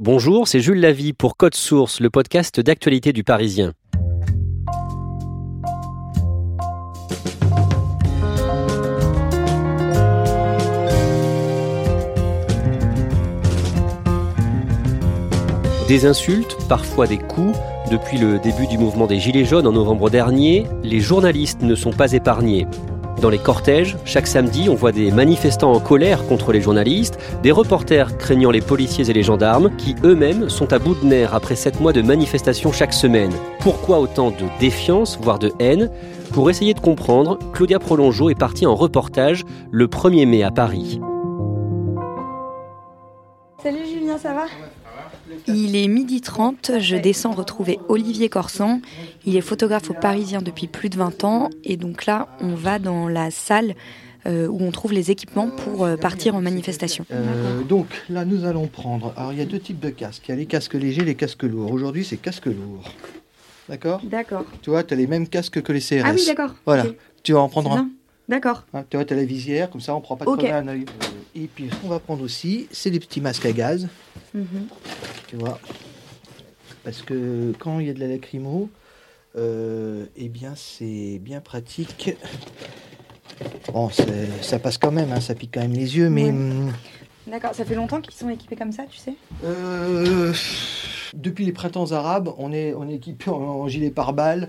Bonjour, c'est Jules Lavie pour Code Source, le podcast d'actualité du Parisien. Des insultes, parfois des coups. Depuis le début du mouvement des Gilets jaunes en novembre dernier, les journalistes ne sont pas épargnés. Dans les cortèges, chaque samedi, on voit des manifestants en colère contre les journalistes, des reporters craignant les policiers et les gendarmes, qui eux-mêmes sont à bout de nerfs après sept mois de manifestations chaque semaine. Pourquoi autant de défiance, voire de haine? Pour essayer de comprendre, Claudia Prolongeau est partie en reportage le 1er mai à Paris. Salut Julien, ça va? Il est midi 30, je descends retrouver Olivier Corsan. Il est photographe au Parisien depuis plus de 20 ans et donc là, on va dans la salle euh, où on trouve les équipements pour euh, partir en manifestation. Euh, donc là, nous allons prendre. Alors, il y a deux types de casques. Il y a les casques légers et les casques lourds. Aujourd'hui, c'est casques lourds. D'accord? D'accord. Tu vois, tu as les mêmes casques que les CRS. Ah oui, d'accord. Voilà. Tu vas en prendre un. D'accord. Ah, tu vois, tu as la visière, comme ça, on ne prend pas de okay. un œil. Et puis, ce qu'on va prendre aussi, c'est des petits masques à gaz. Mm -hmm. Tu vois Parce que quand il y a de la lacrymo, euh, eh bien, c'est bien pratique. Bon, ça passe quand même, hein, ça pique quand même les yeux, mais. Ouais. D'accord, ça fait longtemps qu'ils sont équipés comme ça, tu sais? Euh, Depuis les printemps arabes, on est, on est équipé en, en gilet pare-balles.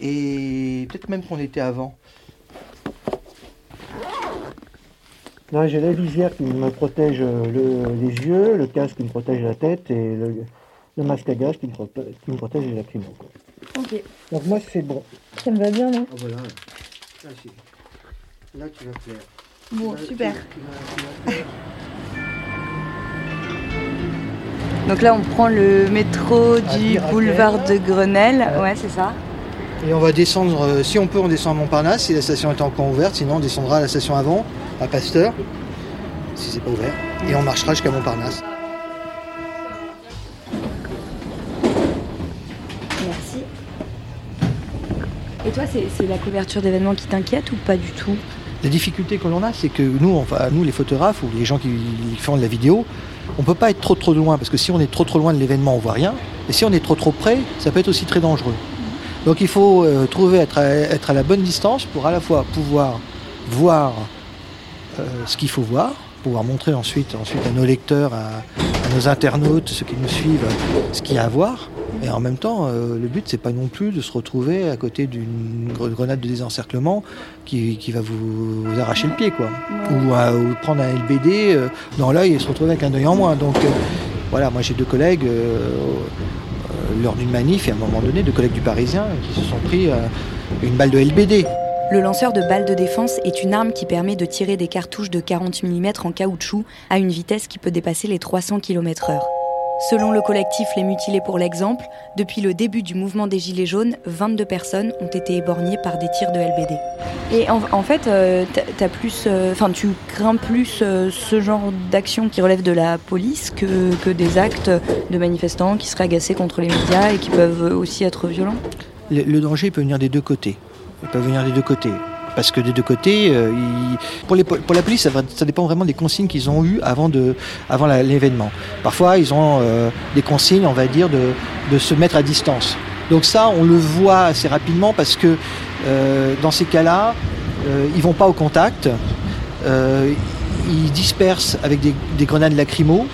Et peut-être même qu'on était avant. Non, j'ai la visière qui me protège le, les yeux, le casque qui me protège la tête et le, le masque à gaz qui me, qui me protège les lacrymos. Ok. Donc moi c'est bon. Ça me va bien, non? Ah, voilà. Là, là, tu vas plaire. Bon, là, super. Tu, tu vas, tu Donc là, on prend le métro du boulevard de Grenelle. Ouais, ouais c'est ça. Et on va descendre, euh, si on peut, on descend à Montparnasse si la station est encore ouverte. Sinon, on descendra à la station avant, à Pasteur, si c'est pas ouvert. Et on marchera jusqu'à Montparnasse. Merci. Et toi, c'est la couverture d'événements qui t'inquiète ou pas du tout? La difficulté que l'on a, c'est que nous, enfin, nous, les photographes ou les gens qui font de la vidéo, on peut pas être trop trop loin parce que si on est trop trop loin de l'événement, on voit rien. Et si on est trop trop près, ça peut être aussi très dangereux. Donc il faut euh, trouver être à, être à, la bonne distance pour à la fois pouvoir voir ce qu'il faut voir, pouvoir montrer ensuite, ensuite à nos lecteurs, à, à, nos internautes, ceux qui nous suivent, ce qu'il y a à voir. Et en même temps, euh, le but, c'est pas non plus de se retrouver à côté d'une grenade de désencerclement qui, qui va vous, vous, arracher le pied, quoi. Ou, à, ou prendre un LBD euh, dans l'œil et se retrouver avec un œil en moins. Donc euh, voilà, moi j'ai deux collègues lors d'une manif et à un moment donné deux collègues du Parisien qui se sont pris euh, une balle de LBD. Le lanceur de balles de défense est une arme qui permet de tirer des cartouches de 40 mm en caoutchouc à une vitesse qui peut dépasser les 300 km/h. Selon le collectif Les Mutilés pour l'exemple, depuis le début du mouvement des Gilets jaunes, 22 personnes ont été éborgnées par des tirs de LBD. Et en, en fait, euh, as plus, euh, tu crains plus euh, ce genre d'action qui relève de la police que, que, des actes de manifestants qui seraient agacés contre les médias et qui peuvent aussi être violents? Le, le danger peut venir des deux côtés. Il peut venir des deux côtés parce que des deux côtés, euh, pour, la police, ça, dépend vraiment des consignes qu'ils ont eues avant, l'événement. Parfois, ils ont euh, des consignes, on va dire, de, se mettre à distance. Donc ça, on le voit assez rapidement parce que euh, dans ces cas-là, ils vont pas au contact. ils dispersent avec des, grenades lacrymo.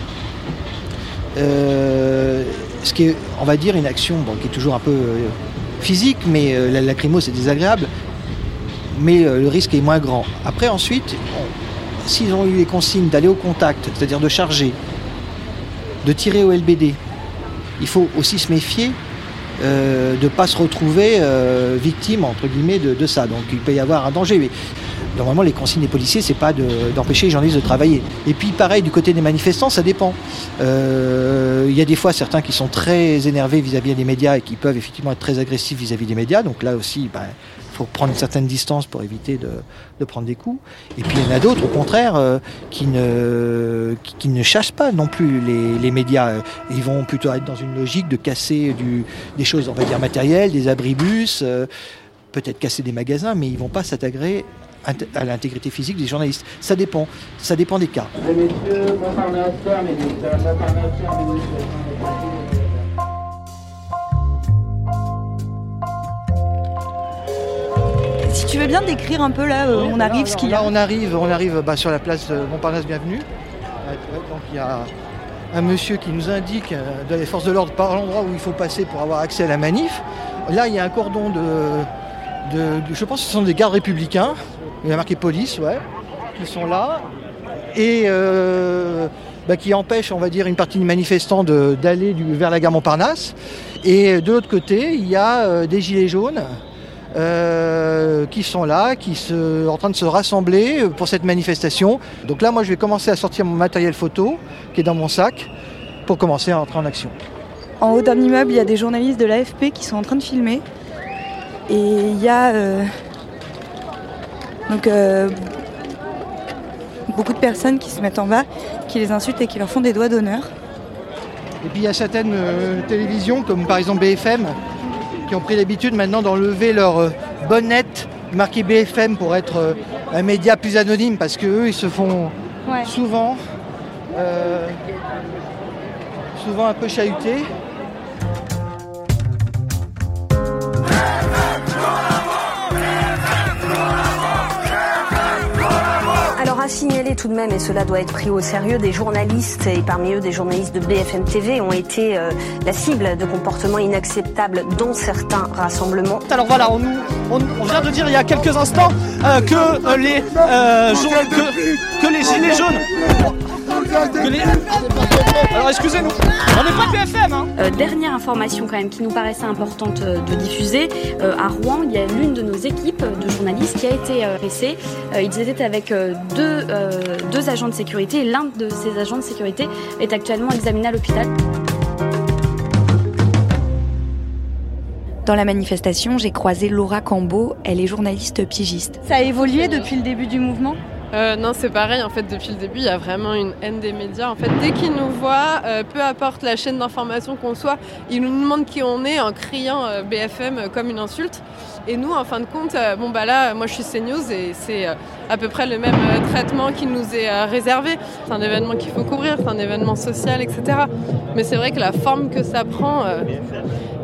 Ce qui est, on va dire, une action qui est toujours un peu physique, mais euh, la lacrymo c'est désagréable, mais le risque est moins grand. Après, ensuite, s'ils ont eu les consignes d'aller au contact, c'est-à-dire de charger, de tirer au LBD, il faut aussi se méfier de ne pas se retrouver victime entre guillemets de, ça. Donc il peut y avoir un danger. Normalement, les consignes des policiers, c'est pas d'empêcher les journalistes de travailler. Et puis, pareil, du côté des manifestants, ça dépend. Euh, il y a des fois certains qui sont très énervés vis-à-vis des médias et qui peuvent effectivement être très agressifs vis-à-vis des médias. Donc là aussi, il ben, faut prendre une certaine distance pour éviter de, prendre des coups. Et puis il y en a d'autres, au contraire, euh, qui, ne, chassent pas non plus les, médias. Ils vont plutôt être dans une logique de casser des choses, on va dire, matérielles, des abribus, euh, peut-être casser des magasins, mais ils vont pas s'attagrer à l'intégrité physique des journalistes. Ça dépend, ça dépend des cas. Si tu veux bien décrire un peu là, on arrive ce qu'il y a. Là, on arrive, on arrive bah, sur la place Montparnasse Bienvenue. Donc il y a un monsieur qui nous indique euh, de les forces de l'ordre par l'endroit où il faut passer pour avoir accès à la manif. Là, il y a un cordon de, de je pense que ce sont des gardes républicains il y a marqué police, ouais, qui sont là, et euh, bah, qui empêchent, on va dire, une partie des manifestants d'aller vers la gare Montparnasse. Et de l'autre côté, il y a euh, des gilets jaunes euh, qui sont là, qui sont en train de se rassembler pour cette manifestation. Donc là, moi, je vais commencer à sortir mon matériel photo qui est dans mon sac pour commencer à entrer en action. En haut d'un immeuble, il y a des journalistes de l'AFP qui sont en train de filmer. Et il y a donc euh, beaucoup de personnes qui se mettent en bas, qui les insultent et qui leur font des doigts d'honneur. Et puis il y a certaines euh, télévisions, comme par exemple BFM, qui ont pris l'habitude maintenant d'enlever leur euh, bonnette marquée BFM pour être un média plus anonyme, parce qu'eux, ils se font souvent, souvent un peu chahuter. Signaler tout de même, et cela doit être pris au sérieux, des journalistes, et parmi eux des journalistes de BFM TV, ont été euh, la cible de comportements inacceptables dans certains rassemblements. Alors voilà, on, vient de dire il y a quelques instants euh, que, euh, les, que les gilets jaunes alors excusez-nous, on n'est pas BFM hein euh, Dernière information quand même qui nous paraissait importante euh, de diffuser. Euh, à Rouen, il y a l'une de nos équipes de journalistes qui a été pressée. ils étaient avec deux, deux agents de sécurité et l'un de ces agents de sécurité est actuellement examiné à l'hôpital. Dans la manifestation, j'ai croisé Laura Cambeau, elle est journaliste pigiste. Ça a évolué depuis le début du mouvement? Euh, non, c'est pareil. En fait, depuis le début, il y a vraiment une haine des médias. En fait, dès qu'ils nous voient, euh, peu importe la chaîne d'information qu'on soit, ils nous demandent qui on est en criant euh, BFM comme une insulte. Et nous, en fin de compte, bon bah là, moi je suis CNews et c'est à peu près le même traitement qui nous est réservé. C'est un événement qu'il faut couvrir, c'est un événement social, etc. Mais c'est vrai que la forme que ça prend,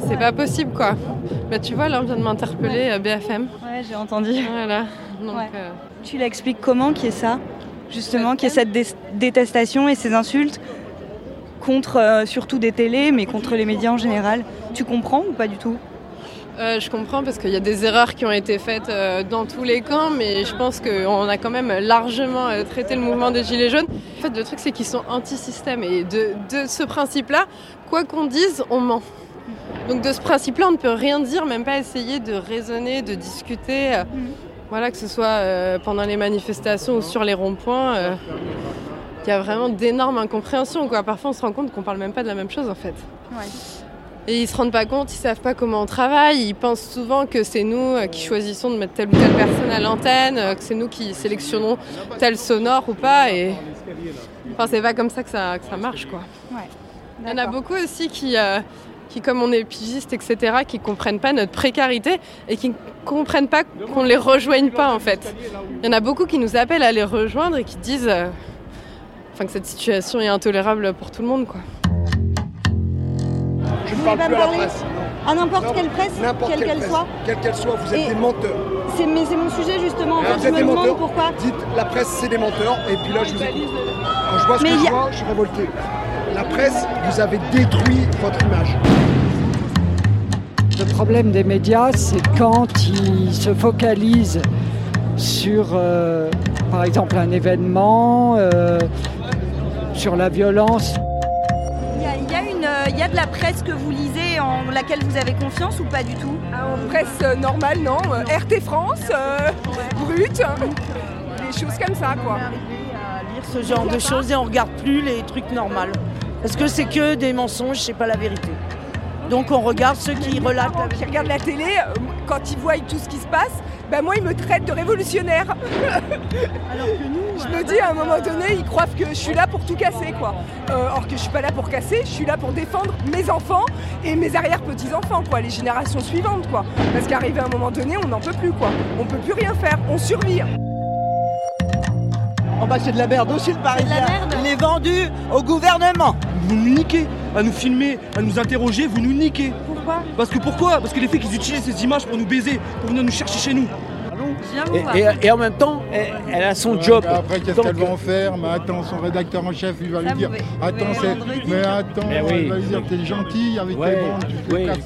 c'est pas possible quoi. Bah tu vois, là on vient de m'interpeller BFM. Ouais, j'ai entendu. Voilà. Tu l'expliques comment qui est ça Justement, qui est cette détestation et ces insultes contre euh, surtout des télés, mais contre les médias en général? Tu comprends ou pas du tout? Euh, je comprends parce qu'il y a des erreurs qui ont été faites euh, dans tous les camps, mais je pense qu'on a quand même largement traité le mouvement des Gilets jaunes. En fait, le truc, c'est qu'ils sont anti-système et de, ce principe-là, quoi qu'on dise, on ment. Donc de ce principe-là, on ne peut rien dire, même pas essayer de raisonner, de discuter. Mm. Voilà, que ce soit euh, pendant les manifestations ou sur les ronds-points, euh, il y a vraiment d'énormes incompréhensions. Quoi. Parfois, on se rend compte qu'on parle même pas de la même chose en fait. Et ils se rendent pas compte, ils savent pas comment on travaille. Ils pensent souvent que c'est nous euh, qui choisissons de mettre telle ou telle personne à l'antenne, que c'est nous qui sélectionnons tel sonore ou pas. Et enfin, c'est pas comme ça que ça, que ça marche, quoi. Il y en a beaucoup aussi qui, qui, comme on est pigiste, etc., qui comprennent pas notre précarité et qui ne comprennent pas qu'on les rejoigne pas en fait. Il y en a beaucoup qui nous appellent à les rejoindre et qui disent euh, enfin, que cette situation est intolérable pour tout le monde. Quoi. Je ne parle plus à la presse. À n'importe quelle presse, N'importe quelle qu'elle soit Quelle qu'elle soit, vous êtes Et- des menteurs. C'est mais c'est mon sujet justement. En fait, vous je êtes me des demande menteurs. pourquoi. Dites, la presse, c'est des menteurs. Et puis là, je vous écoute. Quand je vois ce Mais que je a- vois, je suis révolté. La presse, vous avez détruit votre image. Le problème des médias, c'est quand ils se focalisent sur, euh, par exemple, un événement, euh, sur la violence. Il y a, il y a une, euh, il y a de la presse que vous lisez en laquelle vous avez confiance ou pas du tout? En presse euh, normale, non. RT France, euh, Brut, des choses comme ça, quoi. lire ce genre de choses et on regarde plus les trucs normaux. Parce que c'est que des mensonges, c'est pas la vérité. Donc on regarde ceux qui relatent la Qui regardent la télé, euh, quand ils voient tout ce qui se passe, ben moi ils me traitent de révolutionnaire. je me dis à un moment donné, ils croient que je suis là pour tout casser quoi. Euh, or que je suis pas là pour casser, je suis là pour défendre mes enfants et mes arrière-petits-enfants quoi, les générations suivantes quoi. Parce qu'arrivé à un moment donné, on n'en peut plus quoi. On peut plus rien faire, on survit. Oh bah c'est de la merde aussi le Parisien. merde. Il est vendu au gouvernement. Vous nous niquez, à nous filmer, à nous interroger, vous nous niquez. Pourquoi Parce que pourquoi Parce que les faits qu'ils utilisent ces images pour nous baiser, pour venir nous chercher chez nous. Viens Et, et- et en même temps, elle, elle a son Ouais, job. Après, qu'est-ce qu'elle va en faire Mais attends, son rédacteur en chef, il va Ça, lui dire Attends, Mais attends, Mais oui. il va lui dire T'es gentil avec Ouais, tes bandes, tu te oui. casses.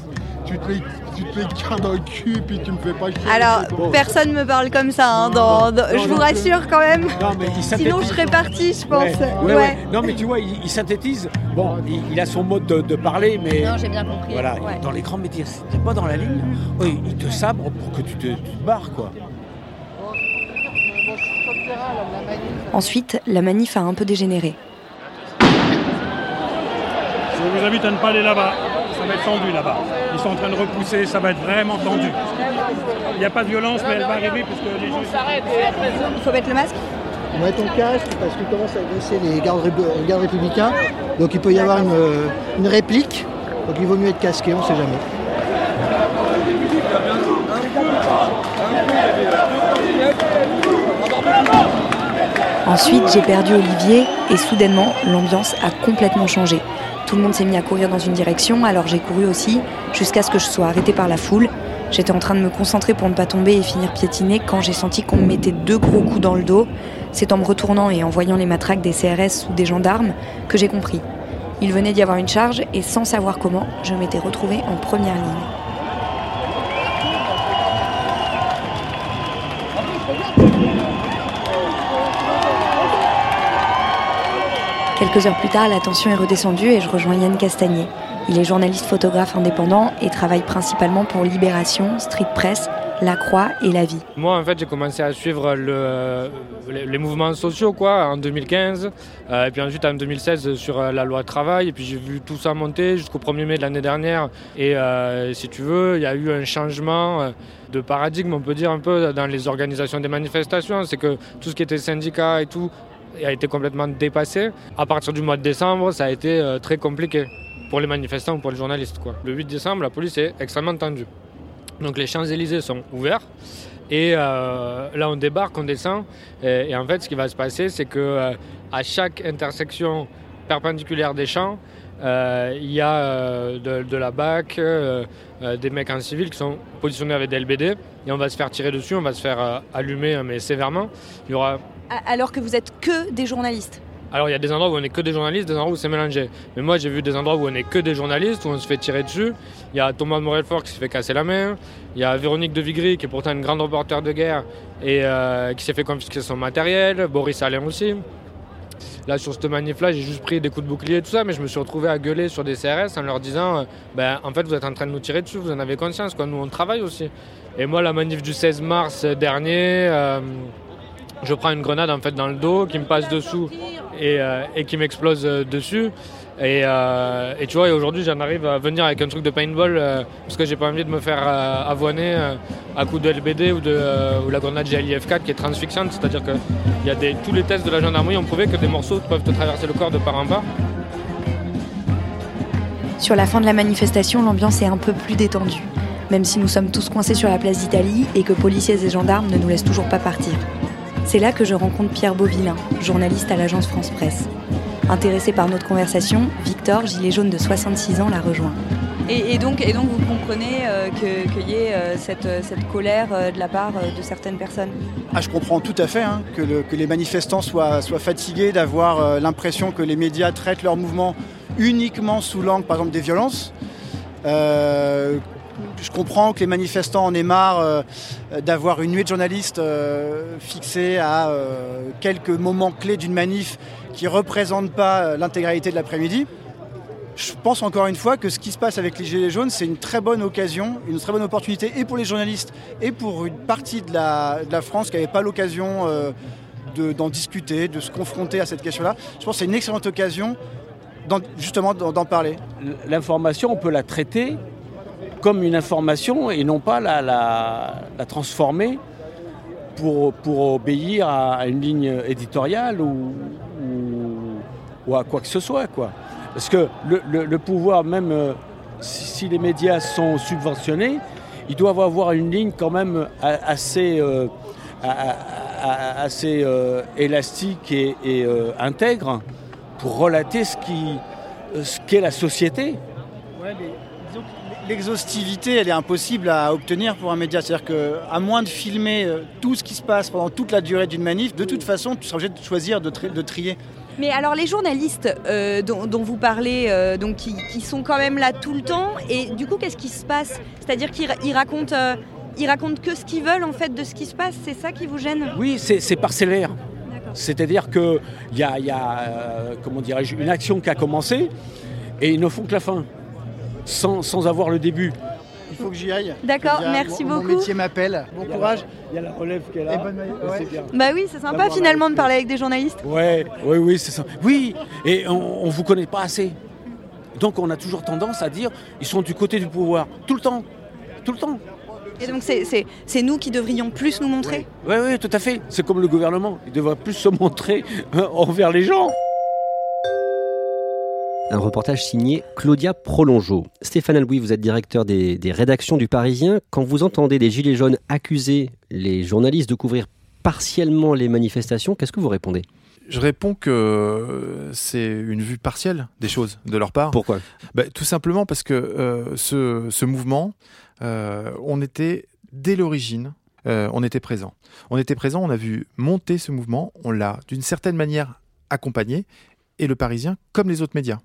Tu te les, tu te les crains dans le cul, puis tu me fais pas chier. Alors, Bon. personne me parle comme ça, hein, dans- dans- je vous rassure quand même. Non, mais il Sinon, je serais partie, je pense. Ouais, ouais, ouais. Non, mais tu vois, il, il synthétise. Bon, il, il a son mode de, de parler, mais. Non, j'ai bien compris. Voilà, Ouais. dans les grands métiers, t'es pas dans la ligne, oui, il te sabre pour que tu te, tu te barres, quoi. Ensuite, la manif a un peu dégénéré. Je vous invite à ne pas aller là-bas. Ça va être tendu là-bas. Ils sont en train de repousser, ça va être vraiment tendu. Il n'y a pas de violence, mais elle va arriver parce que les gens s'arrêtent. Il faut mettre le masque On met ton casque parce qu'il commence à agresser les gardes, ré- les gardes républicains. Donc il peut y avoir une, euh, une réplique. Donc il vaut mieux être casqué, on ne sait jamais. Ensuite, j'ai perdu Olivier et soudainement, l'ambiance a complètement changé. Tout le monde s'est mis à courir dans une direction, alors j'ai couru aussi, jusqu'à ce que je sois arrêtée par la foule. J'étais en train de me concentrer pour ne pas tomber et finir piétiner quand j'ai senti qu'on me mettait deux gros coups dans le dos. C'est en me retournant et en voyant les matraques des CRS ou des gendarmes que j'ai compris. Il venait d'y avoir une charge et sans savoir comment, je m'étais retrouvée en première ligne. Quelques heures plus tard, la tension est redescendue et je rejoins Yann Castagnier. Il est journaliste photographe indépendant et travaille principalement pour Libération, Street Press, La Croix et La Vie. Moi, en fait, j'ai commencé à suivre le- les, mouvements sociaux quoi, en 2015, euh, et puis ensuite en 2016 sur euh, la loi travail, et puis j'ai vu tout ça monter jusqu'au 1er mai de l'année dernière. Et euh, si tu veux, il y a eu un changement euh, de paradigme, on peut dire un peu, dans les organisations des manifestations. C'est que tout ce qui était syndicat et tout a été complètement dépassé. À partir du mois de décembre, ça a été euh, très compliqué pour les manifestants ou pour les journalistes. Le 8 décembre, la police est extrêmement tendue. Donc les Champs-Élysées sont ouverts. Et euh, là, on débarque, on descend. Et, en fait, ce qui va se passer, c'est que euh, à chaque intersection perpendiculaire des champs, il y a euh, de, de la BAC, euh, euh, des mecs en civil qui sont positionnés avec des LBD. Et on va se faire tirer dessus, on va se faire euh, allumer, euh, mais sévèrement. Il y aura Alors que vous êtes que des journalistes. alors il y a des endroits où on est que des journalistes, des endroits où c'est mélangé. Mais moi j'ai vu des endroits où on est que des journalistes, où on se fait tirer dessus. Il y a Thomas de Morelfort qui se fait casser la main. Il y a Véronique de Vigry qui est pourtant une grande reporter de guerre et euh, qui s'est fait confisquer son matériel. Boris Alain aussi. Là sur cette manif là j'ai juste pris des coups de bouclier et tout ça, mais je me suis retrouvé à gueuler sur des CRS en leur disant euh, ben, en fait vous êtes en train de nous tirer dessus, vous en avez conscience quoi, nous on travaille aussi. Et moi la manif du 16 mars dernier. Je prends une grenade en fait dans le dos qui me passe dessous et, euh, qui m'explose euh, dessus. Et, euh, et tu vois, aujourd'hui j'en arrive à venir avec un truc de paintball parce que j'ai pas envie de me faire avoiner à coup de LBD ou de la grenade GLIF4 qui est transfixiante, c'est-à-dire que y a tous les tests de la gendarmerie ont prouvé que des morceaux peuvent te traverser le corps de part en part. Sur la fin de la manifestation, l'ambiance est un peu plus détendue, même si nous sommes tous coincés sur la place d'Italie et que policiers et gendarmes ne nous laissent toujours pas partir. C'est là que je rencontre Pierre Beauvillain, journaliste à l'agence France Presse. Intéressé par notre conversation, Victor, gilet jaune de 66 ans, la rejoint. Et, donc, et donc vous comprenez euh, qu'il y ait euh, cette, cette, colère euh, de la part de certaines personnes? Ah, Je comprends tout à fait hein, que, le, que, les manifestants soient, soient fatigués d'avoir l'impression que les médias traitent leur mouvement uniquement sous l'angle, par exemple, des violences. Je comprends que les manifestants en aient marre d'avoir une nuée de journalistes fixée à quelques moments clés d'une manif qui ne représentent pas l'intégralité de l'après-midi. Je pense encore une fois que ce qui se passe avec les Gilets jaunes, c'est une très bonne occasion, une très bonne opportunité, et pour les journalistes, et pour une partie de la, France qui n'avait pas l'occasion euh, d'en discuter, de se confronter à cette question-là. Je pense que c'est une excellente occasion justement d'en parler. L'information, on peut la traiter comme une information et non pas la, la, transformer pour, pour, obéir à une ligne éditoriale ou, ou à quoi que ce soit. Quoi. Parce que le, pouvoir, même euh, si les médias sont subventionnés, ils doivent avoir une ligne quand même assez, euh, assez euh, élastique et, intègre pour relater ce qui ce qu'est la société. L'exhaustivité, elle est impossible à obtenir pour un média. C'est-à-dire qu'à moins de filmer tout ce qui se passe pendant toute la durée d'une manif, de toute façon, tu seras obligé de choisir de, de trier. Mais alors les journalistes euh, dont, vous parlez, euh, donc qui, sont quand même là tout le temps, et du coup qu'est-ce qui se passe? C'est-à-dire qu'ils racontent, euh, ils racontent que ce qu'ils veulent en fait de ce qui se passe, c'est ça qui vous gêne? Oui, c'est parcellaire. C'est-à-dire qu'il y a, y a comment une action qui a commencé et ils ne font que la fin, sans, sans avoir le début il faut que j'y aille. D'accord, merci beaucoup. Mon métier m'appelle. Bon courage. Il y a la relève qui est là. Bah oui, c'est sympa finalement de parler avec des journalistes. Ouais, oui, oui, c'est ça. Oui, et on, ne vous connaît pas assez. Donc on a toujours tendance à dire ils sont du côté du pouvoir tout le temps, tout le temps. Et donc c'est nous qui devrions plus nous montrer Oui, oui, tout à fait. C'est comme le gouvernement. Il devrait plus se montrer hein, envers les gens. Un reportage signé Claudia Prolongeau. Stéphane Albouy, vous êtes directeur des, rédactions du Parisien. Quand vous entendez des Gilets jaunes accuser les journalistes de couvrir partiellement les manifestations, qu'est-ce que vous répondez? Je réponds que c'est une vue partielle des choses de leur part. Pourquoi? Bah, Tout simplement parce que euh, ce, mouvement, euh, on était dès l'origine, euh, on était présent. On était présent, on a vu monter ce mouvement, on l'a d'une certaine manière accompagné, et le Parisien comme les autres médias.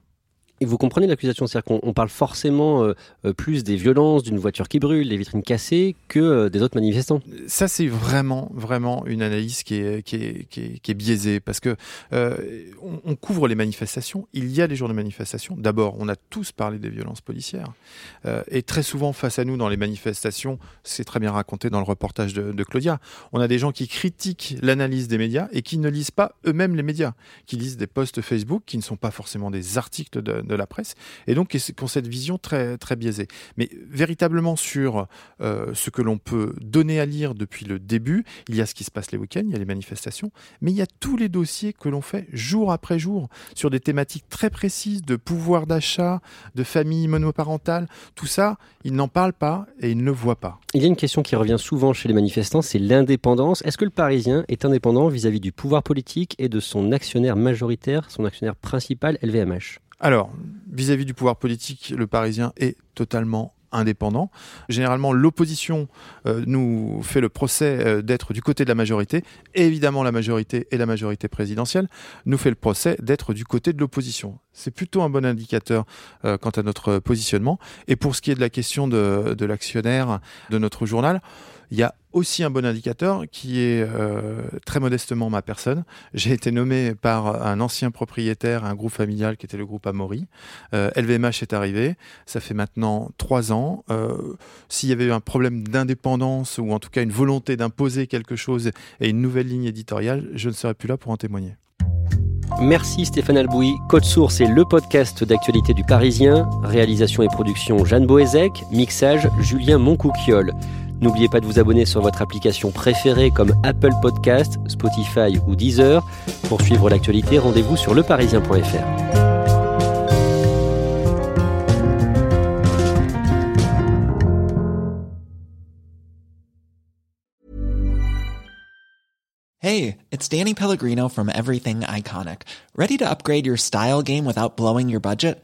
Vous comprenez l'accusation, c'est-à-dire qu'on parle forcément euh, euh, plus des violences, d'une voiture qui brûle, des vitrines cassées, que euh, des autres manifestants. Ça, c'est vraiment, vraiment une analyse qui est, qui est, qui est, biaisée, parce que on, couvre les manifestations, il y a les jours de manifestation. D'abord, on a tous parlé des violences policières, et très souvent face à nous dans les manifestations, c'est très bien raconté dans le reportage de, Claudia, on a des gens qui critiquent l'analyse des médias et qui ne lisent pas eux-mêmes les médias, qui lisent des posts Facebook qui ne sont pas forcément des articles de la presse, et donc qui ont cette vision très, très biaisée. Mais véritablement sur euh, ce que l'on peut donner à lire depuis le début, il y a ce qui se passe les week-ends, il y a les manifestations, mais il y a tous les dossiers que l'on fait jour après jour sur des thématiques très précises de pouvoir d'achat, de famille monoparentale, tout ça, ils n'en parlent pas et ils ne le voient pas. Il y a une question qui revient souvent chez les manifestants, c'est l'indépendance. Est-ce que le Parisien est indépendant vis-à-vis -vis du pouvoir politique et de son actionnaire majoritaire, son actionnaire principal, LVMH alors, vis-à-vis du pouvoir politique, le Parisien est totalement indépendant. Généralement, l'opposition euh, nous fait le procès euh, d'être du côté de la majorité. évidemment, la majorité et la majorité présidentielle nous fait le procès d'être du côté de l'opposition. C'est plutôt un bon indicateur euh, quant à notre positionnement. Et pour ce qui est de la question de l'actionnaire de notre journal, il y a aussi un bon indicateur qui est euh, très modestement ma personne. J'ai été nommé par un ancien propriétaire, un groupe familial qui était le groupe Amaury. LVMH euh, est arrivé, ça fait maintenant trois ans. Euh, s'il y avait eu un problème d'indépendance ou en tout cas une volonté d'imposer quelque chose et une nouvelle ligne éditoriale, je ne serais plus là pour en témoigner. Merci Stéphane Albouy. Code Source est le podcast d'actualité du Parisien. Réalisation et production Jeanne Boézek. Mixage Julien Moncouquiole. N'oubliez pas de vous abonner sur votre application préférée comme Apple Podcast, Spotify ou Deezer. Pour suivre l'actualité, rendez-vous sur leparisien.fr. Hey, it's Danny Pellegrino from Everything Iconic. Ready to upgrade your style game without blowing your budget?